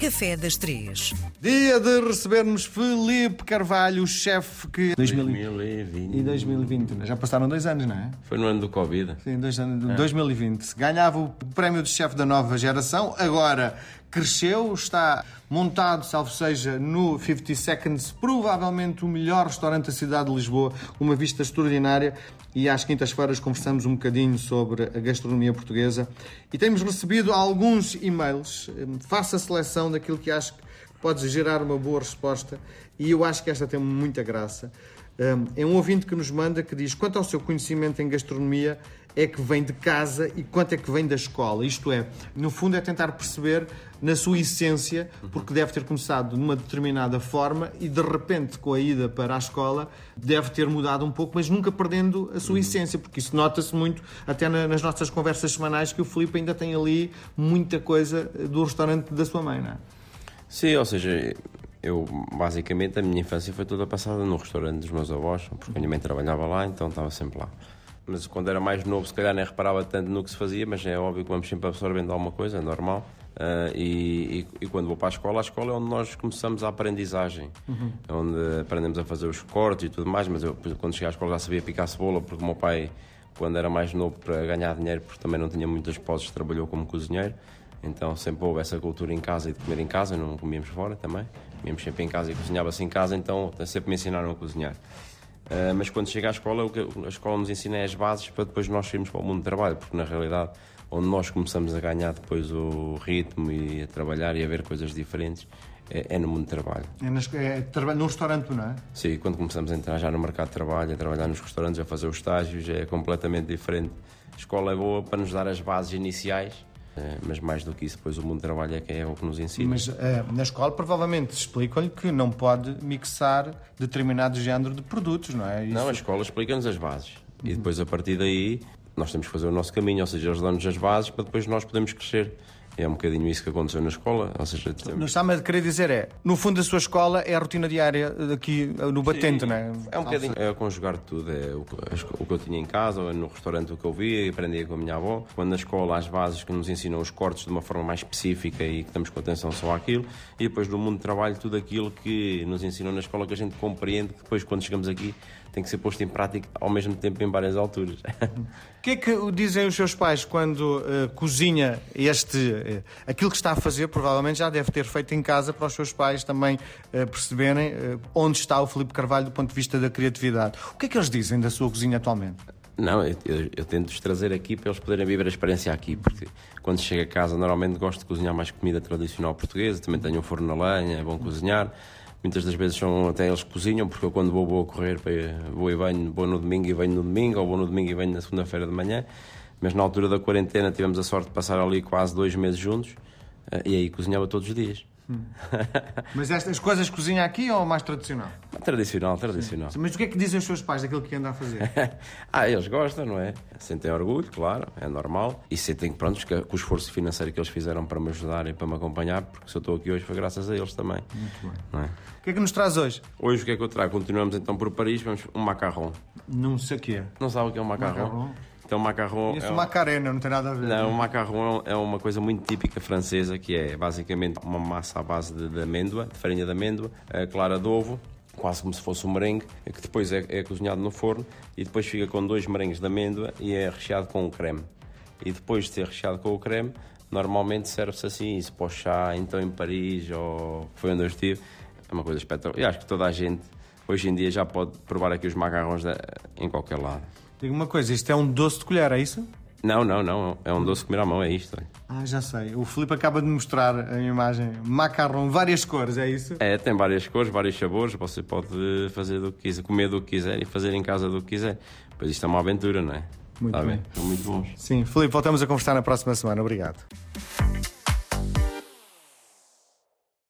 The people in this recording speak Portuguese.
Café das Três. Dia de recebermos Felipe Carvalho, o chefe que. 2020. E 2020, né? já passaram dois anos, não é? Foi no ano do Covid. Sim, dois anos, 2020. Ganhava o prémio de chefe da nova geração, agora cresceu, está montado, salvo seja, no 50 Seconds, provavelmente o melhor restaurante da cidade de Lisboa, uma vista extraordinária. E às quintas-feiras conversamos um bocadinho sobre a gastronomia portuguesa. E temos recebido alguns e-mails. Faça a seleção daquilo que acho que pode gerar uma boa resposta. E eu acho que esta tem muita graça. É um ouvinte que nos manda que diz: quanto ao seu conhecimento em gastronomia, é que vem de casa e quanto é que vem da escola. Isto é, no fundo, é tentar perceber na sua essência, porque deve ter começado de uma determinada forma e de repente, com a ida para a escola, deve ter mudado um pouco, mas nunca perdendo a sua essência, porque isso nota-se muito até nas nossas conversas semanais que o Filipe ainda tem ali muita coisa do restaurante da sua mãe, não é? Sim, ou seja, eu basicamente a minha infância foi toda passada no restaurante dos meus avós, porque a minha mãe trabalhava lá, então estava sempre lá mas quando era mais novo, se calhar nem reparava tanto no que se fazia, mas é óbvio que vamos sempre absorvendo alguma coisa, é normal. Uh, e, e, e, quando vou para a escola, a escola é onde nós começamos a aprendizagem, uhum. é onde aprendemos a fazer os cortes e tudo mais. Mas eu, quando cheguei à escola, já sabia picar cebola, porque o meu pai, quando era mais novo, para ganhar dinheiro, porque também não tinha muitas posses, trabalhou como cozinheiro. Então sempre houve essa cultura em casa e de comer em casa, não comíamos fora também. Comíamos sempre em casa e cozinhava-se em casa, então sempre me ensinaram a cozinhar. Uh, mas quando chega à escola, o que a escola nos ensina é as bases para depois nós irmos para o mundo do trabalho, porque na realidade, onde nós começamos a ganhar depois o ritmo e a trabalhar e a ver coisas diferentes, é, é no mundo do trabalho. É, nas, é trabalho num restaurante, não é? Sim, quando começamos a entrar já no mercado de trabalho, a trabalhar nos restaurantes, a fazer os estágios, é completamente diferente. A escola é boa para nos dar as bases iniciais mas mais do que isso, depois o mundo do trabalho é que é o que nos ensina. Mas uh, na escola provavelmente explicam-lhe que não pode mixar determinado género de produtos, não é? Isso... Não, a escola explica-nos as bases e depois a partir daí nós temos que fazer o nosso caminho, ou seja, eles dão-nos as bases para depois nós podermos crescer. É um bocadinho isso que aconteceu na escola. Ou seja, temos... está-me a querer dizer é, no fundo a sua escola é a rotina diária aqui no Batente, Sim, não é? É um bocadinho, é conjugar tudo. É o, o, que eu tinha em casa, no restaurante o que eu via, aprendia com a minha avó. Quando na escola as bases que nos ensinam os cortes de uma forma mais específica e que estamos com atenção só àquilo. E depois no mundo de trabalho tudo aquilo que nos ensinam na escola que a gente compreende que depois quando chegamos aqui tem que ser posto em prática ao mesmo tempo em várias alturas. O que é que dizem os seus pais quando uh, cozinha este, aquilo que está a fazer? Provavelmente já deve ter feito em casa para os seus pais também uh, perceberem onde está o Felipe Carvalho do ponto de vista da criatividade. O que é que eles dizem da sua cozinha atualmente? Não, eu, eu, eu tento-os trazer aqui para eles poderem viver a experiência aqui, porque quando chego a casa normalmente gosto de cozinhar mais comida tradicional portuguesa, também tenho um forno na lenha, é bom cozinhar. Muitas das vezes são até eles que cozinham, porque eu quando vou, vou a correr, vou e venho, vou no domingo e venho no domingo, ou vou no domingo e venho na segunda-feira de manhã. Mas na altura da quarentena tivemos a sorte de passar ali quase dois meses juntos, eh, e aí cozinhava todos os dias. Hum. Mas estas coisas cozinha aqui ou mais tradicional? Tradicional, tradicional. Sim. Mas o que é que dizem os seus pais daquilo que anda a fazer? ah, eles gostam, não é? Sentem orgulho, claro, é normal. E sentem pronto, que, que o esforço financeiro que eles fizeram para me ajudar e para me acompanhar, porque se eu estou aqui hoje foi graças a eles também. Muito bem. É? O que é que nos traz hoje? Hoje o que é que eu trago? Continuamos então por Paris, vamos um macarrão. Não sei o que é. Não sabe o que é um macarrão? macarrão. Então, macarrão. Isso é macarena, não tem nada a ver. Não, o macarrão é uma coisa muito típica francesa, que é basicamente uma massa à base de, de amêndoa, de farinha de amêndoa, clara de ovo, quase como se fosse um merengue, que depois é, é, cozinhado no forno e depois fica com dois merengues de amêndoa e é recheado com o creme. E depois de ser recheado com o creme, normalmente serve-se assim, isso para o chá, então em Paris ou foi onde eu estive, é uma coisa espetacular. E acho que toda a gente hoje em dia já pode provar aqui os macarrões em qualquer lado. Diga uma coisa, isto é um doce de colher, é isso? Não, não, não. É um doce de comer à mão, é isto. Ah, já sei. O Filipe acaba de mostrar a imagem. Macarrão, várias cores, é isso? É, tem várias cores, vários sabores. Você pode fazer do que quiser, comer do que quiser e fazer em casa do que quiser. Pois isto é uma aventura, não é? Muito Está bem. São muito bons. Sim, Filipe, voltamos a conversar na próxima semana. Obrigado.